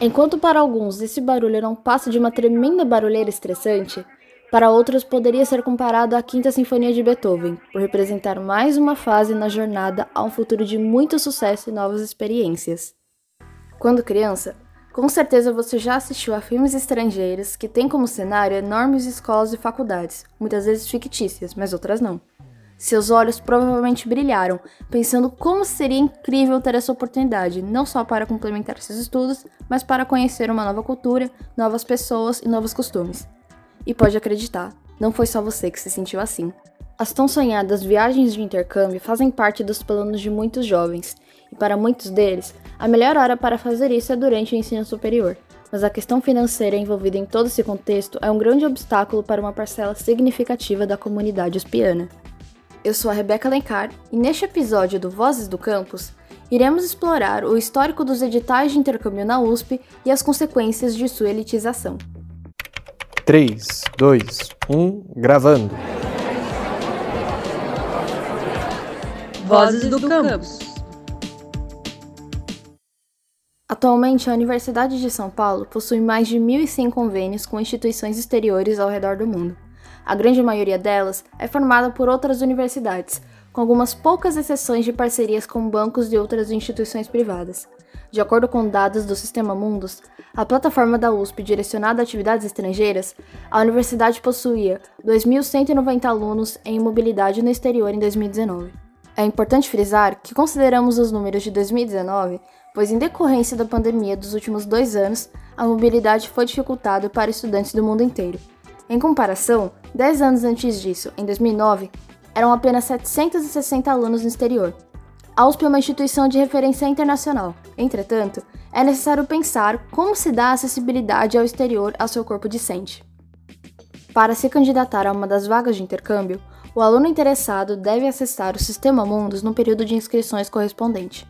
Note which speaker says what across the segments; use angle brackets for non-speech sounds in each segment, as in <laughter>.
Speaker 1: Enquanto para alguns esse barulho não passa de uma tremenda barulheira estressante, para outros poderia ser comparado à Quinta Sinfonia de Beethoven, por representar mais uma fase na jornada a um futuro de muito sucesso e novas experiências. Quando criança, com certeza você já assistiu a filmes estrangeiros que têm como cenário enormes escolas e faculdades, muitas vezes fictícias, mas outras não. Seus olhos provavelmente brilharam, pensando como seria incrível ter essa oportunidade, não só para complementar seus estudos, mas para conhecer uma nova cultura, novas pessoas e novos costumes. E pode acreditar, não foi só você que se sentiu assim. As tão sonhadas viagens de intercâmbio fazem parte dos planos de muitos jovens, e para muitos deles, a melhor hora para fazer isso é durante o ensino superior. Mas a questão financeira envolvida em todo esse contexto é um grande obstáculo para uma parcela significativa da comunidade uspiana. Eu sou a Rebeca Lencar e neste episódio do Vozes do Campus, iremos explorar o histórico dos editais de intercâmbio na USP e as consequências de sua elitização.
Speaker 2: 3, 2, 1, gravando.
Speaker 3: Vozes do Campus.
Speaker 1: Atualmente, a Universidade de São Paulo possui mais de 1.100 convênios com instituições exteriores ao redor do mundo. A grande maioria delas é formada por outras universidades, com algumas poucas exceções de parcerias com bancos de outras instituições privadas. De acordo com dados do Sistema Mundus, a plataforma da USP direcionada a atividades estrangeiras, a universidade possuía 2.190 alunos em mobilidade no exterior em 2019. É importante frisar que consideramos os números de 2019, pois, em decorrência da pandemia dos últimos dois anos, a mobilidade foi dificultada para estudantes do mundo inteiro. Em comparação, 10 anos antes disso, em 2009, eram apenas 760 alunos no exterior. A USP é uma instituição de referência internacional. Entretanto, é necessário pensar como se dá acessibilidade ao exterior ao seu corpo discente. Para se candidatar a uma das vagas de intercâmbio, o aluno interessado deve acessar o Sistema Mundus no período de inscrições correspondente.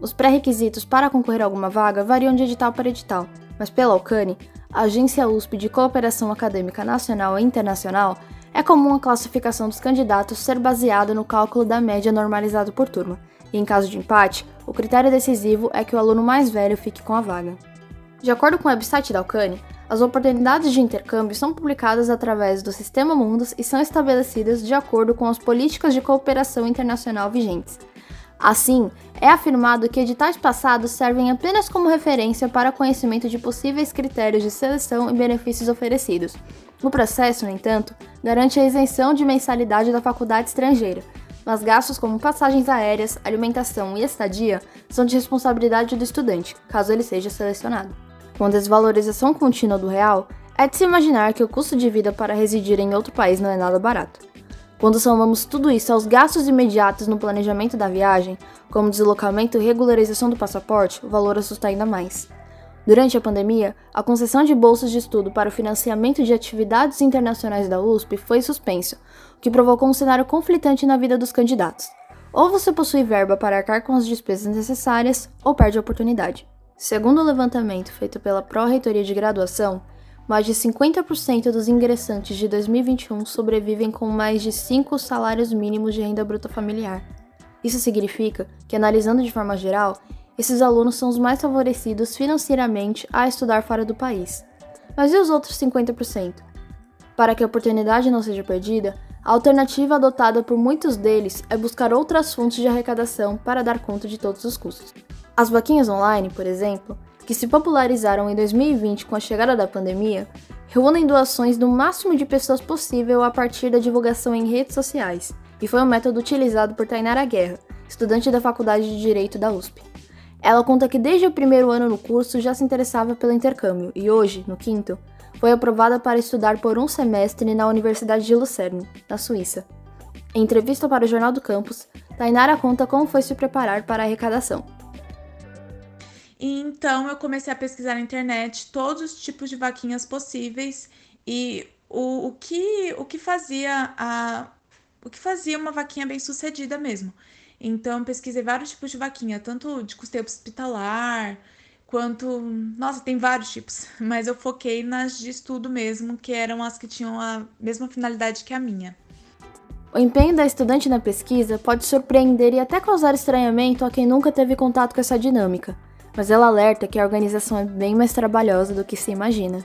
Speaker 1: Os pré-requisitos para concorrer a alguma vaga variam de edital para edital, mas pela Alcane, Agência USP de Cooperação Acadêmica Nacional e Internacional, é comum a classificação dos candidatos ser baseada no cálculo da média normalizado por turma, e em caso de empate, o critério decisivo é que o aluno mais velho fique com a vaga. De acordo com o website da Alcane, as oportunidades de intercâmbio são publicadas através do Sistema Mundus e são estabelecidas de acordo com as políticas de cooperação internacional vigentes, Assim, é afirmado que editais passados servem apenas como referência para conhecimento de possíveis critérios de seleção e benefícios oferecidos. O processo, no entanto, garante a isenção de mensalidade da faculdade estrangeira, mas gastos como passagens aéreas, alimentação e estadia são de responsabilidade do estudante, caso ele seja selecionado. Com a desvalorização contínua do real, é de se imaginar que o custo de vida para residir em outro país não é nada barato. Quando somamos tudo isso aos gastos imediatos no planejamento da viagem, como deslocamento e regularização do passaporte, o valor assusta ainda mais. Durante a pandemia, a concessão de bolsas de estudo para o financiamento de atividades internacionais da USP foi suspenso, o que provocou um cenário conflitante na vida dos candidatos. Ou você possui verba para arcar com as despesas necessárias, ou perde a oportunidade. Segundo o levantamento feito pela Pró-Reitoria de Graduação, mais de 50% dos ingressantes de 2021 sobrevivem com mais de 5 salários mínimos de renda bruta familiar. Isso significa que, analisando de forma geral, esses alunos são os mais favorecidos financeiramente a estudar fora do país. Mas e os outros 50%? Para que a oportunidade não seja perdida, a alternativa adotada por muitos deles é buscar outras fontes de arrecadação para dar conta de todos os custos. As vaquinhas online, por exemplo, que se popularizaram em 2020 com a chegada da pandemia, reúnem doações do máximo de pessoas possível a partir da divulgação em redes sociais, e foi um método utilizado por Tainara Guerra, estudante da Faculdade de Direito da USP. Ela conta que desde o primeiro ano no curso já se interessava pelo intercâmbio e hoje, no quinto, foi aprovada para estudar por um semestre na Universidade de Lucerne, na Suíça. Em entrevista para o Jornal do Campus, Tainara conta como foi se preparar para a arrecadação.
Speaker 4: E então eu comecei a pesquisar na internet todos os tipos de vaquinhas possíveis e o, o, que, o que fazia a o que fazia uma vaquinha bem sucedida mesmo. Então pesquisei vários tipos de vaquinha, tanto de custeio hospitalar, quanto. Nossa, tem vários tipos, <laughs> mas eu foquei nas de estudo mesmo, que eram as que tinham a mesma finalidade que a minha.
Speaker 1: O empenho da estudante na pesquisa pode surpreender e até causar estranhamento a quem nunca teve contato com essa dinâmica, mas ela alerta que a organização é bem mais trabalhosa do que se imagina.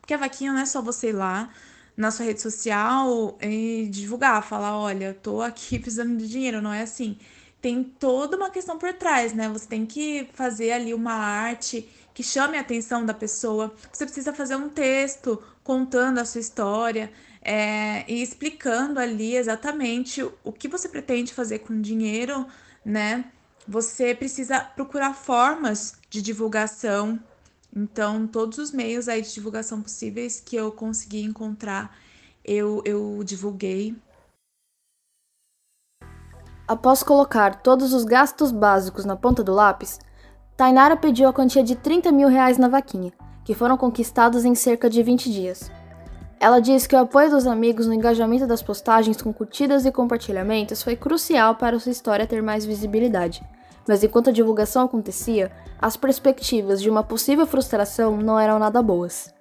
Speaker 4: Porque a vaquinha não é só você ir lá na sua rede social e divulgar, falar, olha, tô aqui <laughs> precisando de dinheiro, não é assim. Tem toda uma questão por trás, né? Você tem que fazer ali uma arte que chame a atenção da pessoa. Você precisa fazer um texto contando a sua história é, e explicando ali exatamente o que você pretende fazer com o dinheiro, né? Você precisa procurar formas de divulgação. Então, todos os meios aí de divulgação possíveis que eu consegui encontrar, eu, eu divulguei.
Speaker 1: Após colocar todos os gastos básicos na ponta do lápis, Tainara pediu a quantia de 30 mil reais na vaquinha, que foram conquistados em cerca de 20 dias. Ela diz que o apoio dos amigos no engajamento das postagens com curtidas e compartilhamentos foi crucial para sua história ter mais visibilidade. Mas enquanto a divulgação acontecia, as perspectivas de uma possível frustração não eram nada boas.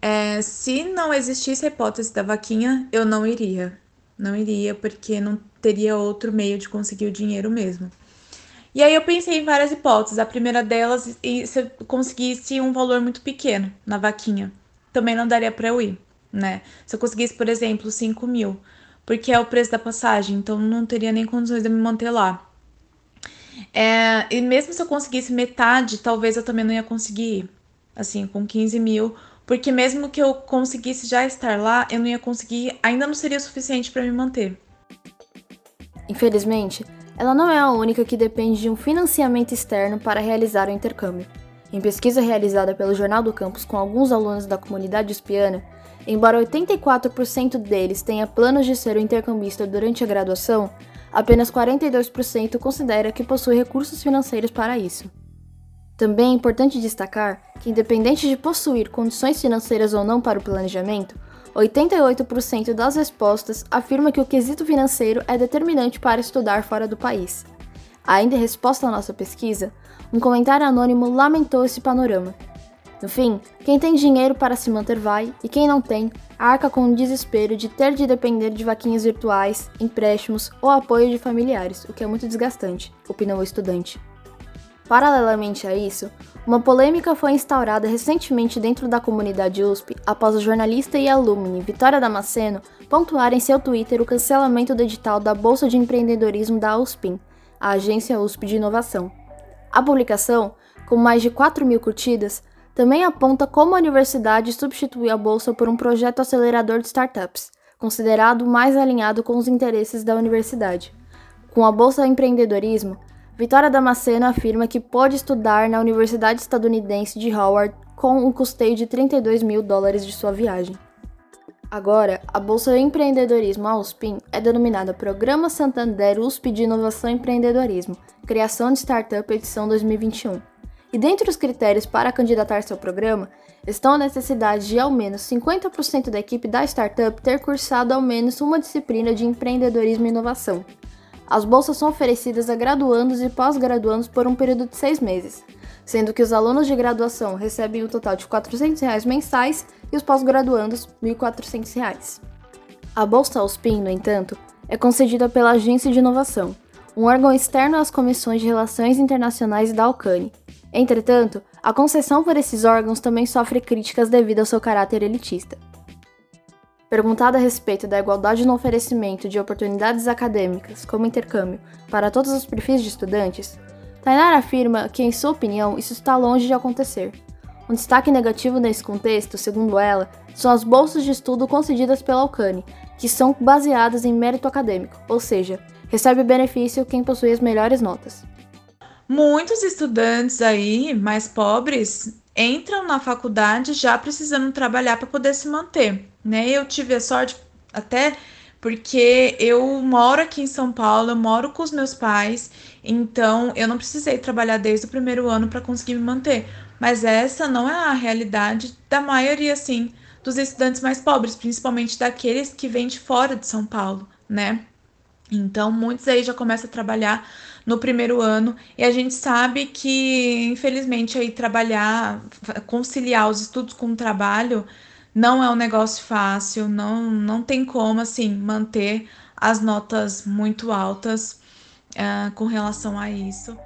Speaker 4: É, se não existisse a hipótese da vaquinha, eu não iria. Não iria porque não teria outro meio de conseguir o dinheiro mesmo. E aí eu pensei em várias hipóteses. A primeira delas, se eu conseguisse um valor muito pequeno na vaquinha, também não daria para eu ir, né? Se eu conseguisse, por exemplo, 5 mil, porque é o preço da passagem, então não teria nem condições de me manter lá. É, e mesmo se eu conseguisse metade, talvez eu também não ia conseguir ir, assim, com 15 mil, porque mesmo que eu conseguisse já estar lá, eu não ia conseguir, ainda não seria suficiente para me manter.
Speaker 1: Infelizmente, ela não é a única que depende de um financiamento externo para realizar o intercâmbio. Em pesquisa realizada pelo Jornal do Campus com alguns alunos da comunidade uspiana, embora 84% deles tenha planos de ser um intercambista durante a graduação, apenas 42% considera que possui recursos financeiros para isso. Também é importante destacar que, independente de possuir condições financeiras ou não para o planejamento, 88% das respostas afirma que o quesito financeiro é determinante para estudar fora do país. Ainda em resposta à nossa pesquisa, um comentário anônimo lamentou esse panorama. No fim, quem tem dinheiro para se manter vai, e quem não tem, arca com o desespero de ter de depender de vaquinhas virtuais, empréstimos ou apoio de familiares, o que é muito desgastante, opinou o estudante. Paralelamente a isso, uma polêmica foi instaurada recentemente dentro da comunidade USP após o jornalista e alumni Vitória Damasceno pontuar em seu Twitter o cancelamento do edital da Bolsa de Empreendedorismo da USPIN, a agência USP de inovação. A publicação, com mais de 4 mil curtidas, também aponta como a universidade substituiu a bolsa por um projeto acelerador de startups, considerado mais alinhado com os interesses da universidade. Com a Bolsa Empreendedorismo, Vitória Damasceno afirma que pode estudar na Universidade Estadunidense de Howard com um custeio de 32 mil dólares de sua viagem. Agora, a Bolsa Empreendedorismo USPIM é denominada Programa Santander USP de Inovação e Empreendedorismo, Criação de Startup Edição 2021. E dentre os critérios para candidatar-se ao programa estão a necessidade de ao menos 50% da equipe da startup ter cursado ao menos uma disciplina de empreendedorismo e inovação, as bolsas são oferecidas a graduandos e pós-graduandos por um período de seis meses, sendo que os alunos de graduação recebem um total de 400 reais mensais e os pós-graduandos 1.400 reais. A Bolsa USPIN, no entanto, é concedida pela Agência de Inovação, um órgão externo às comissões de relações internacionais da Alcane. Entretanto, a concessão por esses órgãos também sofre críticas devido ao seu caráter elitista. Perguntada a respeito da igualdade no oferecimento de oportunidades acadêmicas, como intercâmbio, para todos os perfis de estudantes, Tainara afirma que, em sua opinião, isso está longe de acontecer. Um destaque negativo nesse contexto, segundo ela, são as bolsas de estudo concedidas pela Alcane, que são baseadas em mérito acadêmico, ou seja, recebe benefício quem possui as melhores notas.
Speaker 4: Muitos estudantes aí, mais pobres, entram na faculdade já precisando trabalhar para poder se manter, né? Eu tive a sorte até porque eu moro aqui em São Paulo, eu moro com os meus pais, então eu não precisei trabalhar desde o primeiro ano para conseguir me manter. Mas essa não é a realidade da maioria, assim, dos estudantes mais pobres, principalmente daqueles que vêm de fora de São Paulo, né? Então, muitos aí já começam a trabalhar no primeiro ano e a gente sabe que, infelizmente, aí trabalhar, conciliar os estudos com o trabalho não é um negócio fácil, não, não tem como assim manter as notas muito altas uh, com relação a isso.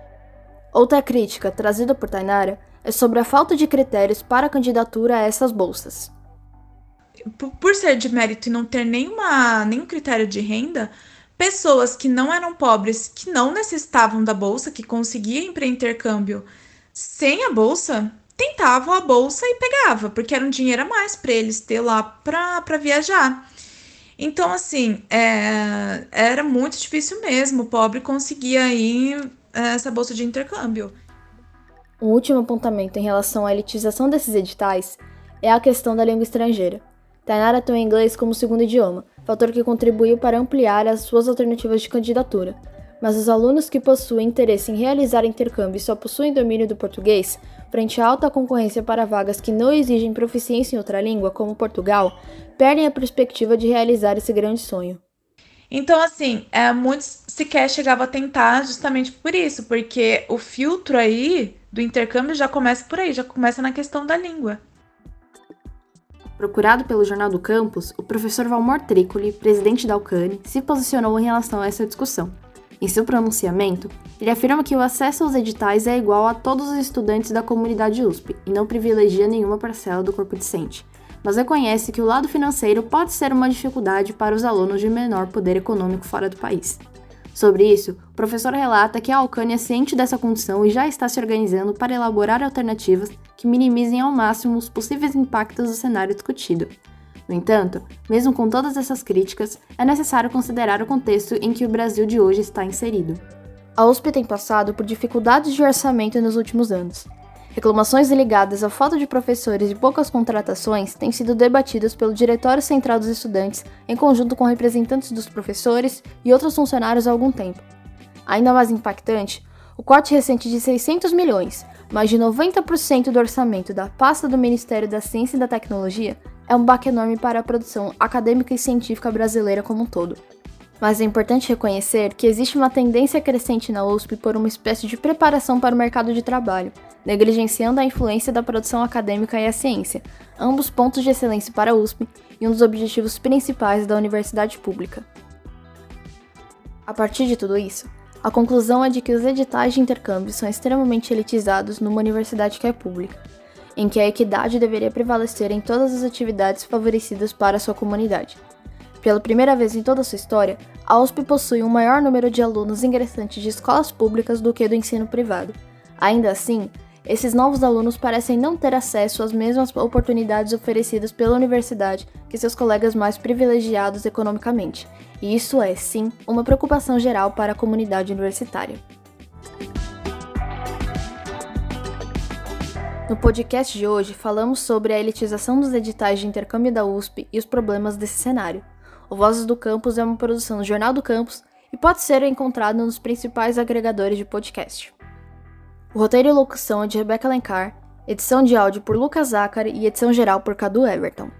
Speaker 1: Outra crítica trazida por Tainara é sobre a falta de critérios para a candidatura a essas bolsas.
Speaker 4: Por, por ser de mérito e não ter nenhuma, nenhum critério de renda, pessoas que não eram pobres, que não necessitavam da bolsa, que conseguiam ir para intercâmbio sem a bolsa, tentavam a bolsa e pegava, porque era um dinheiro a mais para eles ter lá para viajar. Então, assim, é, era muito difícil mesmo. O pobre conseguia aí é, essa bolsa de intercâmbio.
Speaker 1: Um último apontamento em relação à elitização desses editais é a questão da língua estrangeira. Tainara tem o inglês como segundo idioma, fator que contribuiu para ampliar as suas alternativas de candidatura. Mas os alunos que possuem interesse em realizar intercâmbio e só possuem domínio do português, frente à alta concorrência para vagas que não exigem proficiência em outra língua, como Portugal, perdem a perspectiva de realizar esse grande sonho.
Speaker 4: Então, assim, é, muitos sequer chegavam a tentar justamente por isso, porque o filtro aí do intercâmbio já começa por aí, já começa na questão da língua.
Speaker 1: Procurado pelo Jornal do Campus, o professor Valmor Tricoli, presidente da Alcane, se posicionou em relação a essa discussão. Em seu pronunciamento, ele afirma que o acesso aos editais é igual a todos os estudantes da comunidade USP e não privilegia nenhuma parcela do corpo docente, mas reconhece que o lado financeiro pode ser uma dificuldade para os alunos de menor poder econômico fora do país. Sobre isso, o professor relata que a Alcânia é ciente dessa condição e já está se organizando para elaborar alternativas que minimizem ao máximo os possíveis impactos do cenário discutido. No entanto, mesmo com todas essas críticas, é necessário considerar o contexto em que o Brasil de hoje está inserido. A USP tem passado por dificuldades de orçamento nos últimos anos, Reclamações ligadas à falta de professores e poucas contratações têm sido debatidas pelo Diretório Central dos Estudantes em conjunto com representantes dos professores e outros funcionários há algum tempo. Ainda mais impactante, o corte recente de 600 milhões, mais de 90% do orçamento da pasta do Ministério da Ciência e da Tecnologia, é um baque enorme para a produção acadêmica e científica brasileira como um todo. Mas é importante reconhecer que existe uma tendência crescente na USP por uma espécie de preparação para o mercado de trabalho, negligenciando a influência da produção acadêmica e a ciência, ambos pontos de excelência para a USP e um dos objetivos principais da universidade pública. A partir de tudo isso, a conclusão é de que os editais de intercâmbio são extremamente elitizados numa universidade que é pública, em que a equidade deveria prevalecer em todas as atividades favorecidas para sua comunidade. Pela primeira vez em toda a sua história, a USP possui um maior número de alunos ingressantes de escolas públicas do que do ensino privado. Ainda assim, esses novos alunos parecem não ter acesso às mesmas oportunidades oferecidas pela universidade que seus colegas mais privilegiados economicamente, e isso é, sim, uma preocupação geral para a comunidade universitária. No podcast de hoje, falamos sobre a elitização dos editais de intercâmbio da USP e os problemas desse cenário. O Vozes do Campus é uma produção do Jornal do Campus e pode ser encontrado nos principais agregadores de podcast. O roteiro e locução é de Rebecca Lencar, edição de áudio por Lucas Zachary e edição geral por Cadu Everton.